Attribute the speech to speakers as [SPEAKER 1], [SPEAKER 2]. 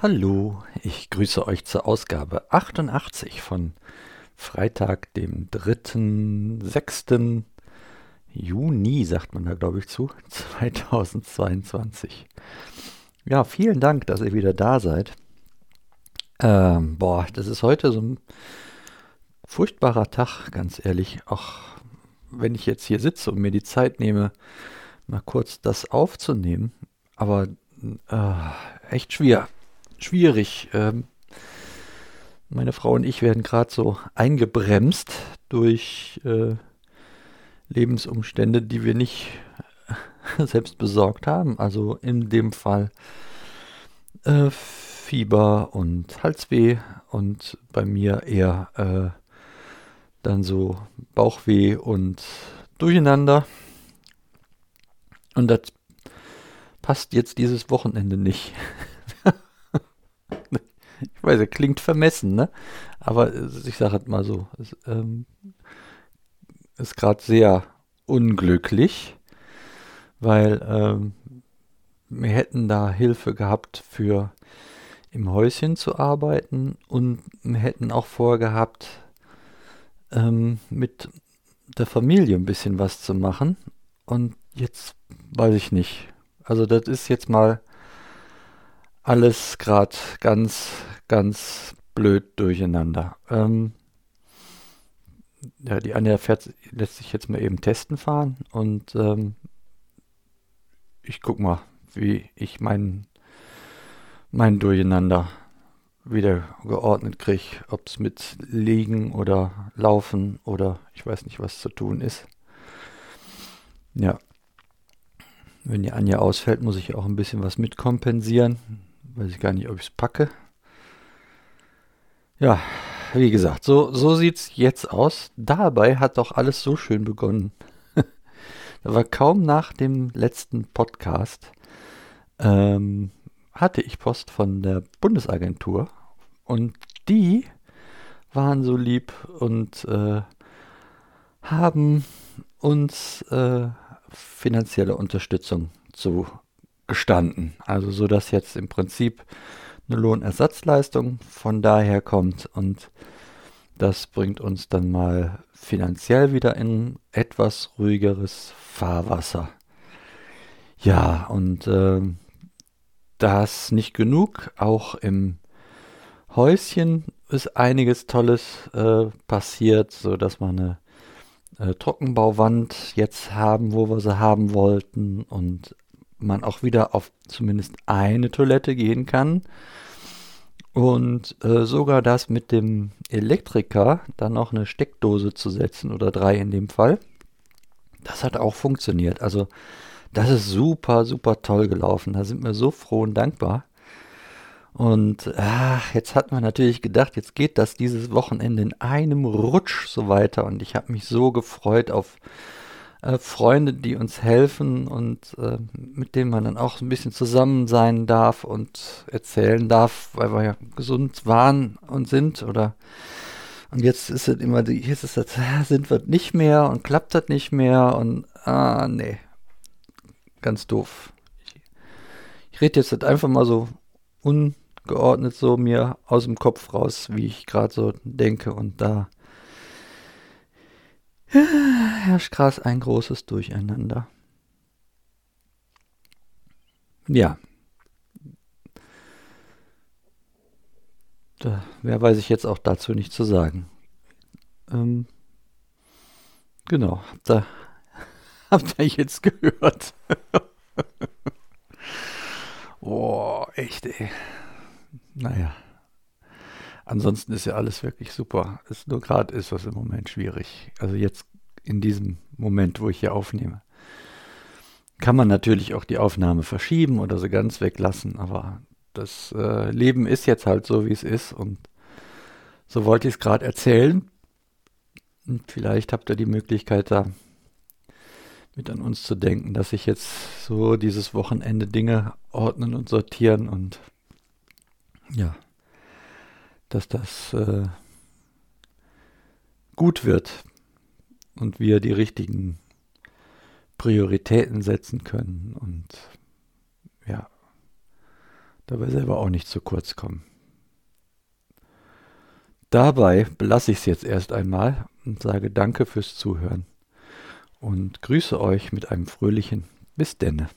[SPEAKER 1] Hallo, ich grüße euch zur Ausgabe 88 von Freitag, dem 3.6. Juni, sagt man da glaube ich zu, 2022. Ja, vielen Dank, dass ihr wieder da seid. Ähm, boah, das ist heute so ein furchtbarer Tag, ganz ehrlich. Auch wenn ich jetzt hier sitze und mir die Zeit nehme, mal kurz das aufzunehmen. Aber äh, echt schwer schwierig. Ähm, meine Frau und ich werden gerade so eingebremst durch äh, Lebensumstände, die wir nicht selbst besorgt haben. Also in dem Fall äh, Fieber und Halsweh und bei mir eher äh, dann so Bauchweh und Durcheinander. Und das passt jetzt dieses Wochenende nicht. ich weiß, er klingt vermessen, ne? Aber ich sage halt mal so, es ähm, ist gerade sehr unglücklich, weil ähm, wir hätten da Hilfe gehabt für im Häuschen zu arbeiten und wir hätten auch vorgehabt, ähm, mit der Familie ein bisschen was zu machen. Und jetzt weiß ich nicht. Also das ist jetzt mal alles gerade ganz, ganz blöd durcheinander. Ähm, ja, die Anja fährt, lässt sich jetzt mal eben testen fahren und ähm, ich guck mal, wie ich mein, mein Durcheinander wieder geordnet kriege, ob es mit Liegen oder Laufen oder ich weiß nicht, was zu tun ist. Ja. Wenn die Anja ausfällt, muss ich auch ein bisschen was mitkompensieren. Weiß ich gar nicht, ob ich es packe. Ja, wie gesagt, so, so sieht es jetzt aus. Dabei hat doch alles so schön begonnen. da war kaum nach dem letzten Podcast, ähm, hatte ich Post von der Bundesagentur und die waren so lieb und äh, haben uns äh, finanzielle Unterstützung zu gestanden. Also so dass jetzt im Prinzip eine Lohnersatzleistung von daher kommt und das bringt uns dann mal finanziell wieder in etwas ruhigeres Fahrwasser. Ja, und äh, das nicht genug. Auch im Häuschen ist einiges Tolles äh, passiert, so dass wir eine äh, Trockenbauwand jetzt haben, wo wir sie haben wollten und man auch wieder auf zumindest eine Toilette gehen kann. Und äh, sogar das mit dem Elektriker dann noch eine Steckdose zu setzen oder drei in dem Fall, das hat auch funktioniert. Also das ist super, super toll gelaufen. Da sind wir so froh und dankbar. Und ach, jetzt hat man natürlich gedacht, jetzt geht das dieses Wochenende in einem Rutsch so weiter. Und ich habe mich so gefreut auf äh, Freunde, die uns helfen und äh, mit denen man dann auch ein bisschen zusammen sein darf und erzählen darf, weil wir ja gesund waren und sind oder und jetzt ist es immer, die, hier ist das, sind wir nicht mehr und klappt das nicht mehr und ah, nee. Ganz doof. Ich, ich rede jetzt einfach mal so ungeordnet so mir aus dem Kopf raus, wie ich gerade so denke und da herrscht gerade ein großes Durcheinander. Ja. Da, mehr weiß ich jetzt auch dazu nicht zu sagen. Ähm, genau, habt ihr, habt ihr jetzt gehört? oh, echt, ey. Naja. Ansonsten ist ja alles wirklich super. Ist nur gerade ist das im Moment schwierig. Also jetzt in diesem Moment, wo ich hier aufnehme. Kann man natürlich auch die Aufnahme verschieben oder sie ganz weglassen, aber das äh, Leben ist jetzt halt so, wie es ist und so wollte ich es gerade erzählen. Und vielleicht habt ihr die Möglichkeit da mit an uns zu denken, dass ich jetzt so dieses Wochenende Dinge ordnen und sortieren und ja, dass das äh, gut wird und wir die richtigen Prioritäten setzen können und ja, dabei selber auch nicht zu kurz kommen. Dabei belasse ich es jetzt erst einmal und sage Danke fürs Zuhören und grüße euch mit einem fröhlichen Bis denne.